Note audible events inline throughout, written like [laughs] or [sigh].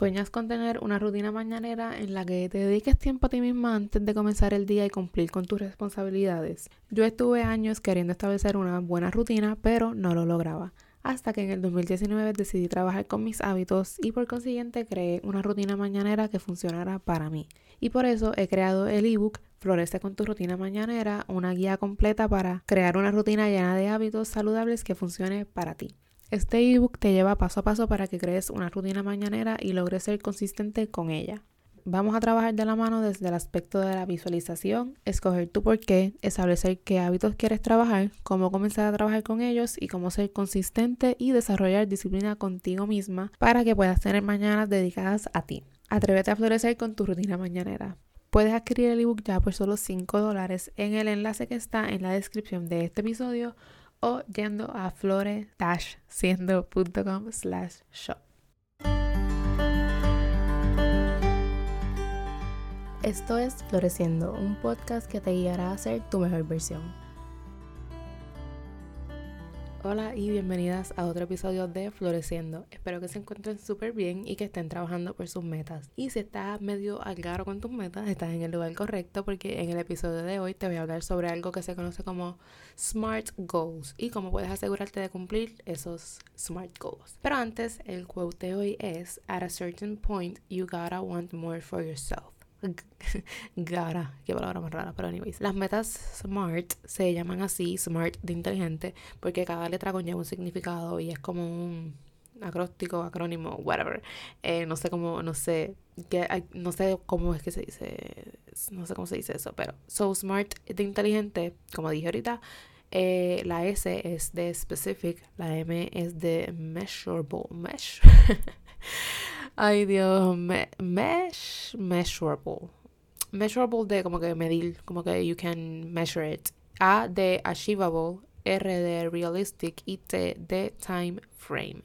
Sueñas con tener una rutina mañanera en la que te dediques tiempo a ti misma antes de comenzar el día y cumplir con tus responsabilidades. Yo estuve años queriendo establecer una buena rutina, pero no lo lograba. Hasta que en el 2019 decidí trabajar con mis hábitos y por consiguiente creé una rutina mañanera que funcionara para mí. Y por eso he creado el ebook Florece con tu rutina mañanera, una guía completa para crear una rutina llena de hábitos saludables que funcione para ti. Este ebook te lleva paso a paso para que crees una rutina mañanera y logres ser consistente con ella. Vamos a trabajar de la mano desde el aspecto de la visualización, escoger tu por qué, establecer qué hábitos quieres trabajar, cómo comenzar a trabajar con ellos y cómo ser consistente y desarrollar disciplina contigo misma para que puedas tener mañanas dedicadas a ti. Atrévete a florecer con tu rutina mañanera. Puedes adquirir el ebook ya por solo 5 dólares en el enlace que está en la descripción de este episodio o yendo a flore-siendo.com slash shop. Esto es Floreciendo, un podcast que te guiará a ser tu mejor versión. Hola y bienvenidas a otro episodio de Floreciendo. Espero que se encuentren súper bien y que estén trabajando por sus metas. Y si estás medio al garo con tus metas, estás en el lugar correcto porque en el episodio de hoy te voy a hablar sobre algo que se conoce como SMART Goals y cómo puedes asegurarte de cumplir esos SMART Goals. Pero antes, el quote de hoy es: At a certain point, you gotta want more for yourself. [laughs] Gara, qué palabra más rara, pero anyways. Las metas SMART se llaman así, SMART de inteligente, porque cada letra conlleva un significado y es como un acróstico, acrónimo, whatever. Eh, no sé cómo, no sé, que, no sé cómo es que se dice, no sé cómo se dice eso, pero so SMART de inteligente, como dije ahorita, eh, la S es de specific, la M es de measurable, mesh. [laughs] Ay, Dios, mesh, measurable. Measurable de como que medir, como que you can measure it. A de achievable, R de realistic y T de time frame.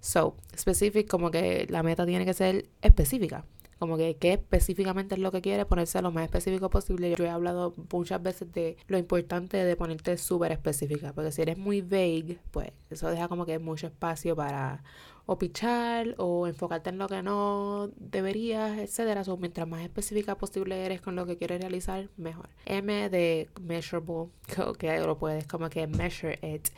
So, specific como que la meta tiene que ser específica. Como que qué específicamente es lo que quiere, ponerse lo más específico posible. Yo he hablado muchas veces de lo importante de ponerte súper específica, porque si eres muy vague, pues eso deja como que mucho espacio para o pichar o enfocarte en lo que no deberías, etcétera. O mientras más específica posible eres con lo que quieres realizar, mejor. M de measurable, que lo puedes como que measure it.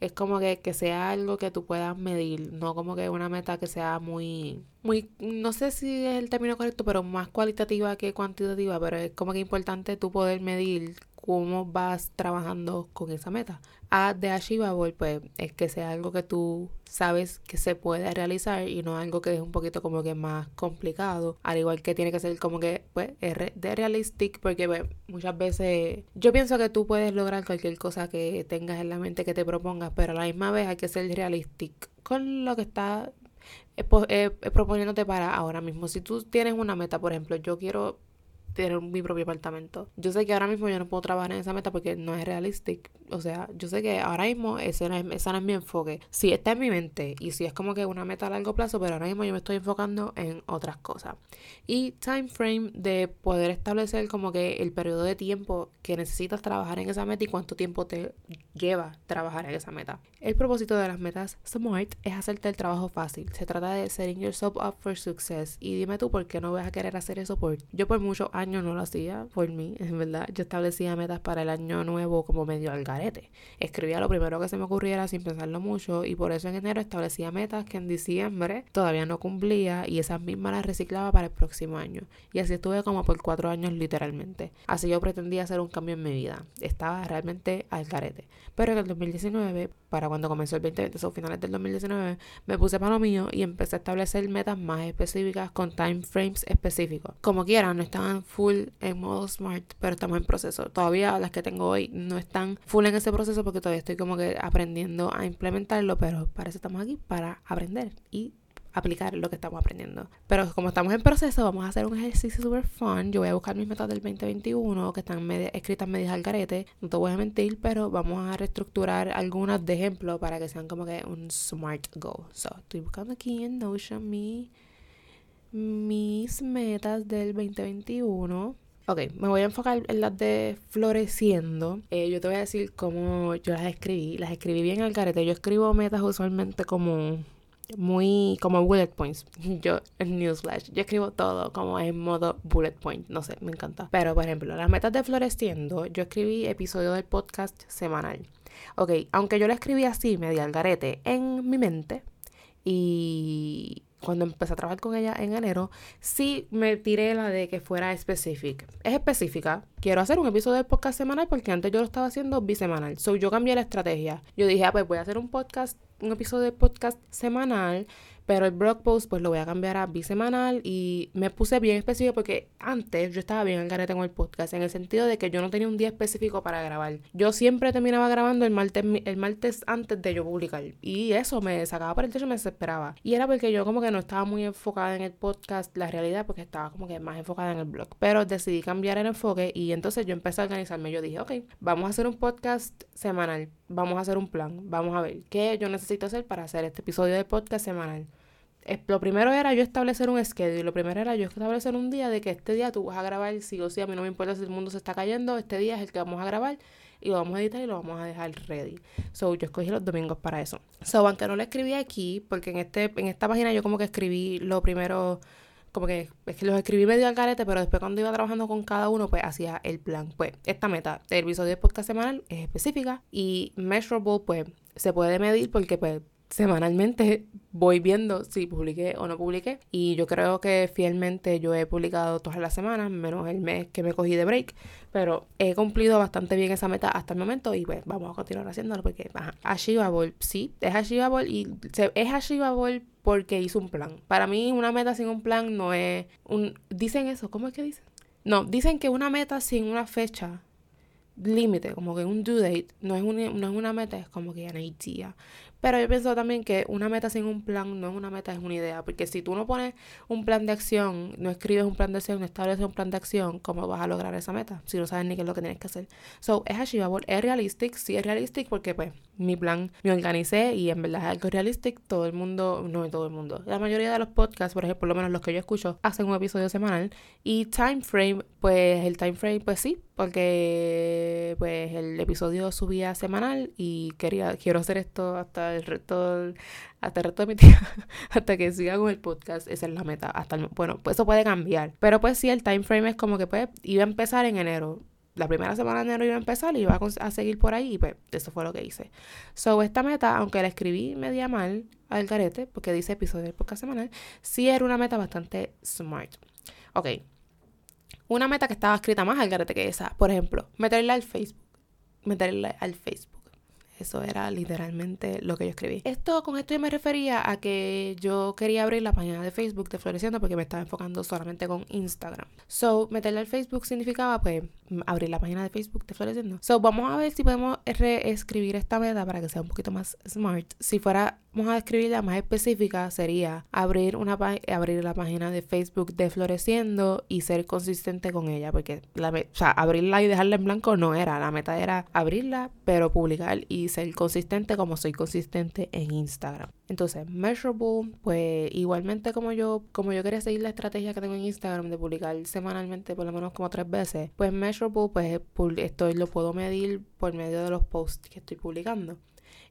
Es como que, que sea algo que tú puedas medir, no como que una meta que sea muy, muy, no sé si es el término correcto, pero más cualitativa que cuantitativa, pero es como que importante tú poder medir cómo vas trabajando con esa meta. A de Achievable, pues es que sea algo que tú sabes que se puede realizar y no algo que es un poquito como que más complicado. Al igual que tiene que ser como que, pues, de realistic, porque pues, muchas veces yo pienso que tú puedes lograr cualquier cosa que tengas en la mente que te propongas, pero a la misma vez hay que ser realistic con lo que está eh, eh, proponiéndote para ahora mismo. Si tú tienes una meta, por ejemplo, yo quiero tener mi propio apartamento. Yo sé que ahora mismo yo no puedo trabajar en esa meta porque no es realistic. O sea, yo sé que ahora mismo ese no es, ese no es mi enfoque. Sí está en mi mente y sí es como que una meta a largo plazo, pero ahora mismo yo me estoy enfocando en otras cosas. Y time frame de poder establecer como que el periodo de tiempo que necesitas trabajar en esa meta y cuánto tiempo te lleva trabajar en esa meta. El propósito de las metas SMART es hacerte el trabajo fácil. Se trata de setting yourself up for success. Y dime tú por qué no vas a querer hacer eso por yo por muchos años no lo hacía por mí, en verdad. Yo establecía metas para el año nuevo como medio al garete. Escribía lo primero que se me ocurriera sin pensarlo mucho y por eso en enero establecía metas que en diciembre todavía no cumplía y esas mismas las reciclaba para el próximo año. Y así estuve como por cuatro años literalmente. Así yo pretendía hacer un cambio en mi vida. Estaba realmente al garete. Pero en el 2019, para cuando comenzó el 2020, o finales del 2019, me puse para lo mío y empecé a establecer metas más específicas con time frames específicos. Como quieran, no estaban full en modo smart, pero estamos en proceso. Todavía las que tengo hoy no están full en ese proceso porque todavía estoy como que aprendiendo a implementarlo, pero para eso estamos aquí, para aprender y aplicar lo que estamos aprendiendo. Pero como estamos en proceso, vamos a hacer un ejercicio super fun. Yo voy a buscar mis metas del 2021 que están escritas medias al garete. No te voy a mentir, pero vamos a reestructurar algunas de ejemplo para que sean como que un smart goal. So, estoy buscando aquí en Notion mi mis metas del 2021. Ok, me voy a enfocar en las de floreciendo. Eh, yo te voy a decir cómo yo las escribí. Las escribí bien al carete. Yo escribo metas usualmente como muy como bullet points. [laughs] Yo, en Newsflash, yo escribo todo como en modo bullet point. No sé, me encanta. Pero, por ejemplo, las metas de Floreciendo, yo escribí episodio del podcast semanal. Ok, aunque yo lo escribí así, medio al garete, en mi mente. Y cuando empecé a trabajar con ella en enero, sí me tiré la de que fuera específica. Es específica. Quiero hacer un episodio del podcast semanal porque antes yo lo estaba haciendo bisemanal. So yo cambié la estrategia. Yo dije, ah, pues voy a hacer un podcast, un episodio de podcast semanal pero el blog post pues lo voy a cambiar a bisemanal y me puse bien específico porque antes yo estaba bien al garete con el podcast en el sentido de que yo no tenía un día específico para grabar. Yo siempre terminaba grabando el martes, el martes antes de yo publicar y eso me sacaba por el techo y me desesperaba. Y era porque yo como que no estaba muy enfocada en el podcast, la realidad, porque estaba como que más enfocada en el blog. Pero decidí cambiar el enfoque y entonces yo empecé a organizarme. Yo dije, ok, vamos a hacer un podcast semanal, vamos a hacer un plan, vamos a ver qué yo necesito hacer para hacer este episodio de podcast semanal lo primero era yo establecer un schedule, lo primero era yo establecer un día de que este día tú vas a grabar, sí o sí, a mí no me importa si el mundo se está cayendo, este día es el que vamos a grabar y lo vamos a editar y lo vamos a dejar ready. So, yo escogí los domingos para eso. So, aunque no lo escribí aquí, porque en este en esta página yo como que escribí lo primero como que es que los escribí medio al carete, pero después cuando iba trabajando con cada uno, pues hacía el plan. Pues esta meta del episodio de podcast semanal es específica y measurable, pues se puede medir porque pues semanalmente voy viendo si publiqué o no publiqué. Y yo creo que fielmente yo he publicado todas las semanas, menos el mes que me cogí de break. Pero he cumplido bastante bien esa meta hasta el momento y pues vamos a continuar haciéndolo porque, ajá, achievable, sí, es achievable y es achievable porque hizo un plan. Para mí una meta sin un plan no es un... Dicen eso, ¿cómo es que dicen? No, dicen que una meta sin una fecha límite, como que un due date, no es, no es una meta, es como que una idea. Pero yo pienso también que una meta sin un plan no es una meta, es una idea. Porque si tú no pones un plan de acción, no escribes un plan de acción, no estableces un plan de acción, ¿cómo vas a lograr esa meta? Si no sabes ni qué es lo que tienes que hacer. So, es achievable, es realistic, sí es realistic porque pues mi plan me organicé y en verdad es algo realistic. Todo el mundo, no todo el mundo, la mayoría de los podcasts, por ejemplo, por lo menos los que yo escucho, hacen un episodio semanal. Y time frame, pues el time frame, pues sí, porque pues el episodio subía semanal y quería, quiero hacer esto hasta el resto, hasta el resto de mi día, [laughs] hasta que siga con el podcast, esa es la meta. Hasta bueno, pues eso puede cambiar. Pero pues sí, el time frame es como que pues iba a empezar en enero. La primera semana de enero iba a empezar y iba a, seguir por ahí y pues eso fue lo que hice. So, esta meta, aunque la escribí media mal al carete, porque dice episodio del podcast semanal, sí era una meta bastante smart. Ok. Una meta que estaba escrita más al carete que esa. Por ejemplo, meterla al Facebook. Meterla al Facebook. Eso era literalmente lo que yo escribí. Esto, con esto yo me refería a que yo quería abrir la página de Facebook de Floreciendo porque me estaba enfocando solamente con Instagram. So, meterle al Facebook significaba pues abrir la página de Facebook de Floreciendo. So, vamos a ver si podemos reescribir esta meta para que sea un poquito más smart. Si fuera vamos a escribirla más específica sería abrir una abrir la página de Facebook de Floreciendo y ser consistente con ella porque la o sea, abrirla y dejarla en blanco no era la meta era abrirla pero publicar y ser consistente como soy consistente en Instagram entonces measurable pues igualmente como yo como yo quería seguir la estrategia que tengo en Instagram de publicar semanalmente por lo menos como tres veces pues measurable pues estoy lo puedo medir por medio de los posts que estoy publicando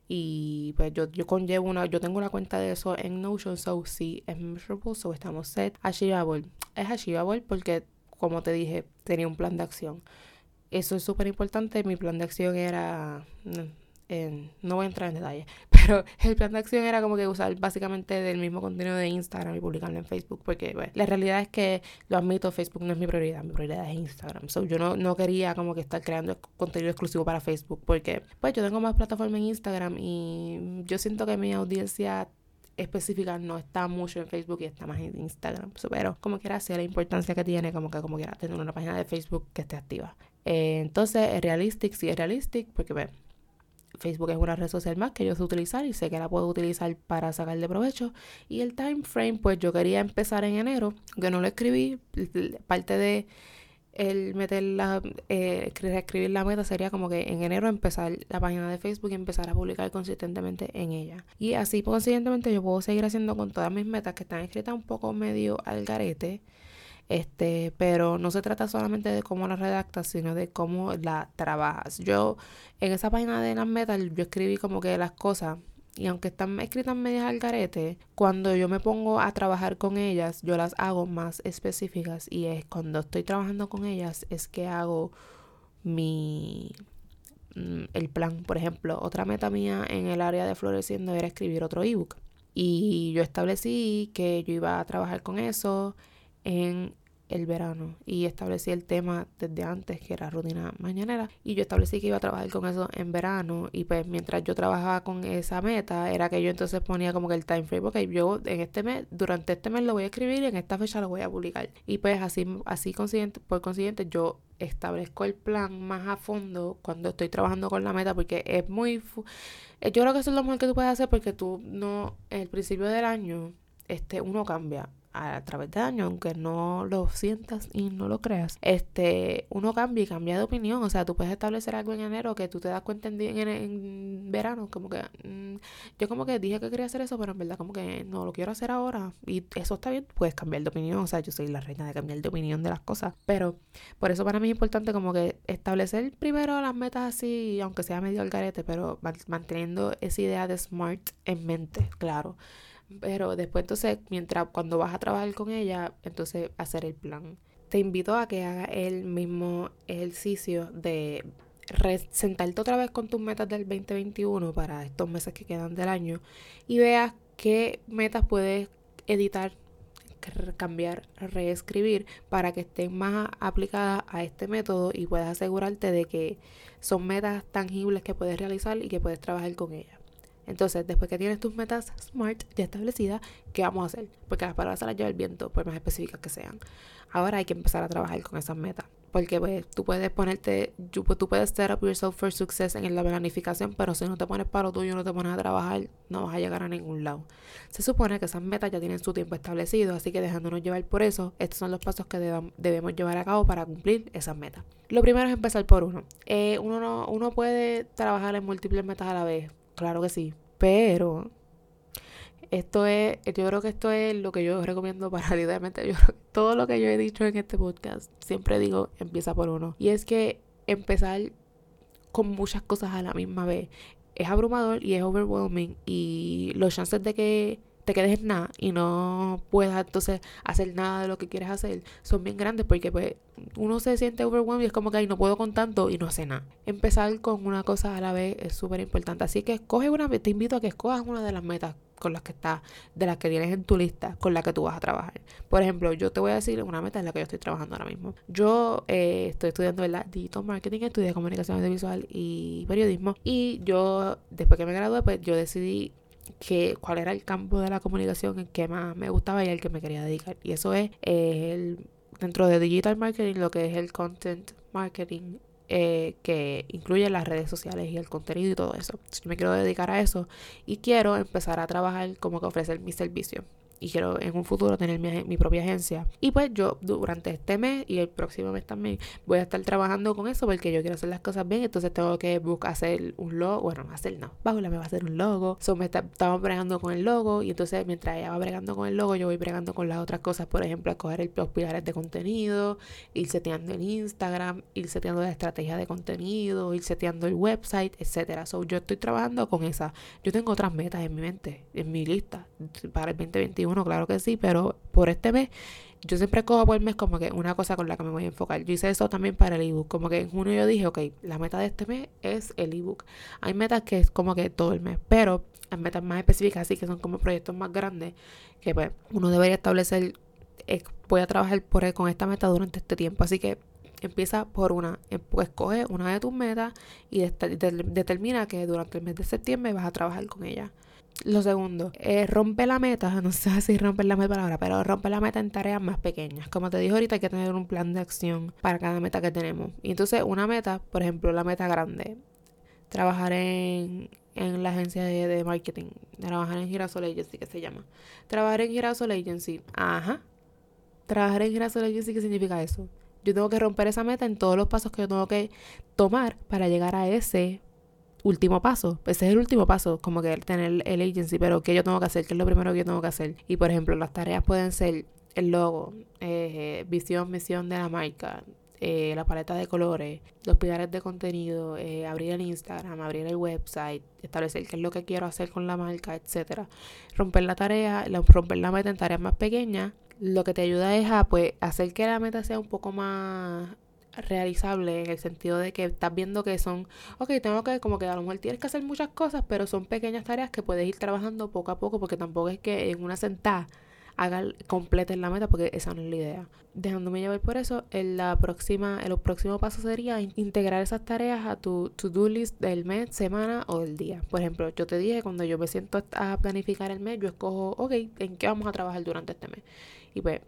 y pues yo, yo conllevo una, yo tengo una cuenta de eso en Notion, so sí, es measurable, so estamos set. Achievable, es achievable porque, como te dije, tenía un plan de acción. Eso es súper importante, mi plan de acción era, no voy a entrar en detalle, [laughs] pero el plan de acción era como que usar básicamente del mismo contenido de Instagram y publicarlo en Facebook, porque la realidad es que, lo admito, Facebook no es mi prioridad, mi prioridad es Instagram. So, yo no, quería como que estar creando contenido exclusivo para Facebook, porque pues yo tengo más plataformas en Instagram y yo siento que mi audiencia específica no está mucho en Facebook y está más en Instagram. Pero como quiera sea la importancia que tiene, como que como quiera tener una página de Facebook que esté activa. Eh, entonces, es realistic, sí es realistic, porque ve, Facebook es una red social más que yo sé utilizar y sé que la puedo utilizar para sacarle provecho. Y el time frame, pues yo quería empezar en enero, que no lo escribí. Parte de el meter la, eh, escribir la meta sería como que en enero empezar la página de Facebook y empezar a publicar consistentemente en ella. Y así conscientemente yo puedo seguir haciendo con todas mis metas que están escritas un poco medio al garete este, pero no se trata solamente de cómo la redactas, sino de cómo la trabajas. Yo en esa página de las metas yo escribí como que las cosas y aunque están escritas medias al garete, cuando yo me pongo a trabajar con ellas, yo las hago más específicas y es cuando estoy trabajando con ellas es que hago mi mm, el plan, por ejemplo, otra meta mía en el área de floreciendo era escribir otro ebook y yo establecí que yo iba a trabajar con eso en el verano. Y establecí el tema desde antes que era rutina mañanera. Y yo establecí que iba a trabajar con eso en verano. Y pues mientras yo trabajaba con esa meta era que yo entonces ponía como que el time frame. Ok yo en este mes durante este mes lo voy a escribir y en esta fecha lo voy a publicar. Y pues así así consiguiente por consiguiente yo establezco el plan más a fondo cuando estoy trabajando con la meta porque es muy yo creo que eso es lo mejor que tú puedes hacer porque tú no en el principio del año este uno cambia a través de años, aunque no lo sientas y no lo creas, este, uno cambia y cambia de opinión. O sea, tú puedes establecer algo en enero que tú te das cuenta en, en, verano, como que mm, yo como que dije que quería hacer eso, pero en verdad como que no lo quiero hacer ahora. Y eso está bien, puedes cambiar de opinión. O sea, yo soy la reina de cambiar de opinión de las cosas. Pero por eso para mí es importante como que establecer primero las metas así, aunque sea medio al garete, pero manteniendo esa idea de smart en mente, claro. Pero después entonces, mientras cuando vas a trabajar con ella, entonces hacer el plan. Te invito a que hagas el mismo ejercicio de sentarte otra vez con tus metas del 2021 para estos meses que quedan del año y veas qué metas puedes editar, cambiar, reescribir para que estén más aplicadas a este método y puedas asegurarte de que son metas tangibles que puedes realizar y que puedes trabajar con ellas. Entonces, después que tienes tus metas SMART ya establecidas, ¿qué vamos a hacer? Porque las palabras se las lleva el viento, por más específicas que sean. Ahora hay que empezar a trabajar con esas metas. Porque pues, tú puedes ponerte, pues, tú puedes set up yourself for success en la planificación, pero si no te pones para lo tuyo, no te pones a trabajar, no vas a llegar a ningún lado. Se supone que esas metas ya tienen su tiempo establecido, así que dejándonos llevar por eso, estos son los pasos que debemos llevar a cabo para cumplir esas metas. Lo primero es empezar por uno. Eh, uno, no, uno puede trabajar en múltiples metas a la vez Claro que sí. Pero esto es, yo creo que esto es lo que yo recomiendo para [laughs] literalmente yo, todo lo que yo he dicho en este podcast, siempre digo, empieza por uno. Y es que empezar con muchas cosas a la misma vez es abrumador y es overwhelming y los chances de que te quedes en nada y no puedas entonces hacer nada de lo que quieres hacer son bien grandes porque pues uno se siente overwhelmed y es como que ahí no puedo con tanto y no hace nada. Empezar con una cosa a la vez es súper importante. Así que escoge una, te invito a que escojas una de las metas con las que estás, de las que tienes en tu lista, con la que tú vas a trabajar. Por ejemplo, yo te voy a decir una meta en la que yo estoy trabajando ahora mismo. Yo eh, estoy estudiando el Digital Marketing, estudié comunicación audiovisual y periodismo. Y yo, después que me gradué, pues yo decidí que cuál era el campo de la comunicación en que más me gustaba y el que me quería dedicar. Y eso es el, dentro de digital marketing, lo que es el content marketing, eh, que incluye las redes sociales y el contenido y todo eso. Yo me quiero dedicar a eso y quiero empezar a trabajar como que ofrecer mi servicio y quiero en un futuro tener mi, propia agencia. Y pues yo durante este mes y el próximo mes también voy a estar trabajando con eso porque yo quiero hacer las cosas bien. Entonces tengo que buscar hacer un logo. Bueno, hacer no. Paula me va a hacer un logo. So, me estamos bregando con el logo y entonces mientras ella va bregando con el logo, yo voy bregando con las otras cosas. Por ejemplo, escoger el, los pilares de contenido, ir seteando en Instagram, ir seteando la estrategia de contenido, ir seteando el website, etcétera. So, yo estoy trabajando con esa. Yo tengo otras metas en mi mente, en mi lista para el 2021 claro que sí, pero por este mes yo siempre cojo por mes como que una cosa con la que me voy a enfocar. Yo hice eso también para el ebook. Como que en junio yo dije, ok, la meta de este mes es el ebook. Hay metas que es como que todo el mes, pero hay metas más específicas, así que son como proyectos más grandes, que pues uno debería establecer, eh, voy a trabajar por con esta meta durante este tiempo. Así que empieza por una, pues escoge una de tus metas y determina que durante el mes de septiembre vas a trabajar con ella. Lo segundo, eh, rompe la meta, [laughs] no sé si romper la meta ahora, pero rompe la meta en tareas más pequeñas. Como te dije ahorita, hay que tener un plan de acción para cada meta que tenemos. Y entonces, una meta, por ejemplo, la meta grande, trabajar en, en la agencia de, marketing, trabajar en Girasol Agency, que se llama. Trabajar en Girasol Agency, ajá. Trabajar en Girasol Agency, ¿qué significa eso? Yo tengo que romper esa meta en todos los pasos que yo tengo que tomar para llegar a ese último paso. Ese es el último paso, como que tener el agency, pero ¿qué yo tengo que hacer? ¿Qué es lo primero que yo tengo que hacer? Y por ejemplo, las tareas pueden ser el logo, eh, visión, misión de la marca, eh, la paleta de colores, los pilares de contenido, eh, abrir el Instagram, abrir el website, establecer qué es lo que quiero hacer con la marca, etcétera. Romper la tarea, romper la meta en tareas más pequeñas, lo que te ayuda es a pues hacer que la meta sea un poco más realizable en el sentido de que estás viendo que son, ok, tengo que, como que a lo mejor tienes que hacer muchas cosas, pero son pequeñas tareas que puedes ir trabajando poco a poco, porque tampoco es que en una sentada haga completa la meta, porque esa no es la idea. Dejándome llevar por eso, en la próxima, el próximo paso sería integrar esas tareas a tu to-do list del mes, semana o del día. Por ejemplo, yo te dije, cuando yo me siento a planificar el mes, yo escojo, ok, ¿en qué vamos a trabajar durante este mes? Y pues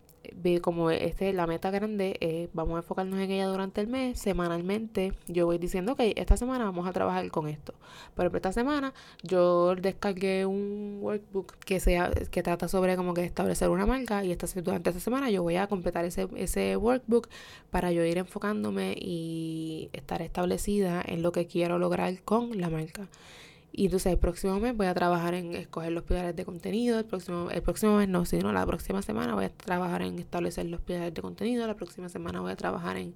como este, la meta grande, eh, vamos a enfocarnos en ella durante el mes, semanalmente yo voy diciendo, ok, esta semana vamos a trabajar con esto. Por ejemplo, esta semana yo descargué un workbook que sea que trata sobre como que establecer una marca y esta, durante esta semana yo voy a completar ese, ese workbook para yo ir enfocándome y estar establecida en lo que quiero lograr con la marca. Y entonces el próximo mes voy a trabajar en escoger los pilares de contenido. El próximo, el próximo mes no, sino la próxima semana voy a trabajar en establecer los pilares de contenido. La próxima semana voy a trabajar en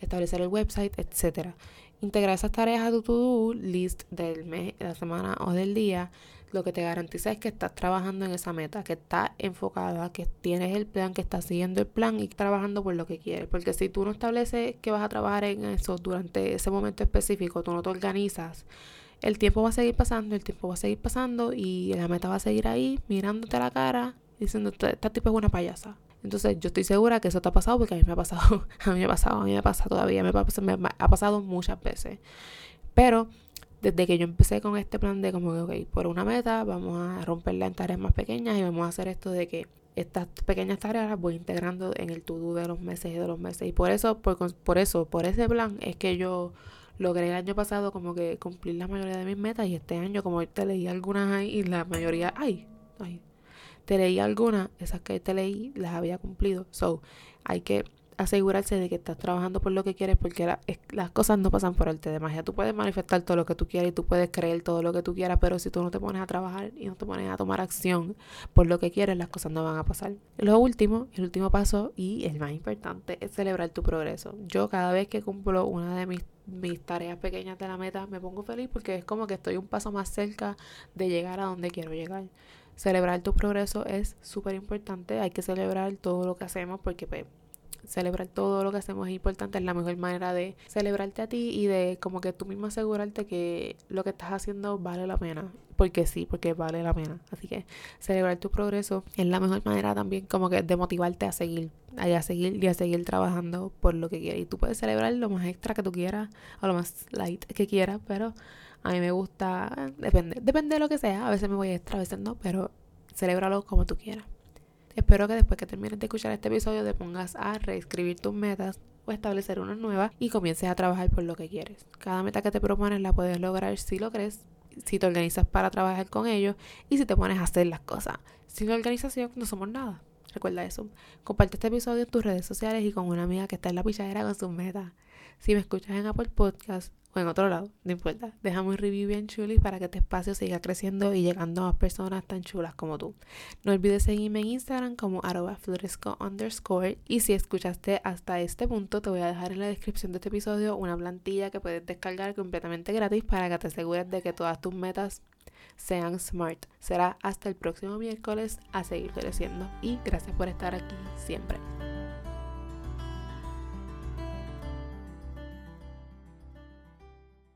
establecer el website, etcétera. Integrar esas tareas a tu to-do list del mes, de la semana o del día. Lo que te garantiza es que estás trabajando en esa meta, que estás enfocada, que tienes el plan, que estás siguiendo el plan y trabajando por lo que quieres. Porque si tú no estableces que vas a trabajar en eso durante ese momento específico, tú no te organizas el tiempo va a seguir pasando, el tiempo va a seguir pasando y la meta va a seguir ahí mirándote a la cara diciendo, esta tipo es una payasa. Entonces yo estoy segura que eso te ha pasado porque a mí me ha pasado, [laughs] a mí me ha pasado, a mí me pasa todavía, me, me ha pasado muchas veces. Pero desde que yo empecé con este plan de como que, ok, por una meta vamos a romperla en tareas más pequeñas y vamos a hacer esto de que estas pequeñas tareas las voy integrando en el to-do de los meses y de los meses. Y por eso, por, por eso, por ese plan es que yo logré el año pasado como que cumplir la mayoría de mis metas y este año como te leí algunas ahí y la mayoría, ay, ay, te leí algunas, esas que te leí las había cumplido. So, hay que asegurarse de que estás trabajando por lo que quieres porque las cosas no pasan por arte de magia. Tú puedes manifestar todo lo que tú quieras y tú puedes creer todo lo que tú quieras, pero si tú no te pones a trabajar y no te pones a tomar acción por lo que quieres, las cosas no van a pasar. Lo último, el último paso y el más importante es celebrar tu progreso. Yo cada vez que cumplo una de mis mis tareas pequeñas de la meta, me pongo feliz porque es como que estoy un paso más cerca de llegar a donde quiero llegar. Celebrar tu progreso es súper importante, hay que celebrar todo lo que hacemos porque pues, celebrar todo lo que hacemos es importante, es la mejor manera de celebrarte a ti y de como que tú mismo asegurarte que lo que estás haciendo vale la pena. Porque sí, porque vale la pena. Así que celebrar tu progreso es la mejor manera también como que de motivarte a seguir, a seguir y a seguir trabajando por lo que quieras. Y tú puedes celebrar lo más extra que tú quieras o lo más light que quieras, pero a mí me gusta, depende, depende de lo que sea. A veces me voy extra, a veces no, pero celébralo como tú quieras. Espero que después que termines de escuchar este episodio te pongas a reescribir tus metas o establecer unas nuevas y comiences a trabajar por lo que quieres. Cada meta que te propones la puedes lograr si lo crees, si te organizas para trabajar con ellos y si te pones a hacer las cosas. Sin organización no somos nada. Recuerda eso. Comparte este episodio en tus redes sociales y con una amiga que está en la pichadera con sus metas. Si me escuchas en Apple Podcast o en otro lado, no importa. Déjame un review bien chulis para que este espacio siga creciendo y llegando a más personas tan chulas como tú. No olvides seguirme en Instagram como arroba underscore. Y si escuchaste hasta este punto, te voy a dejar en la descripción de este episodio una plantilla que puedes descargar completamente gratis para que te asegures de que todas tus metas sean smart. Será hasta el próximo miércoles a seguir creciendo y gracias por estar aquí siempre.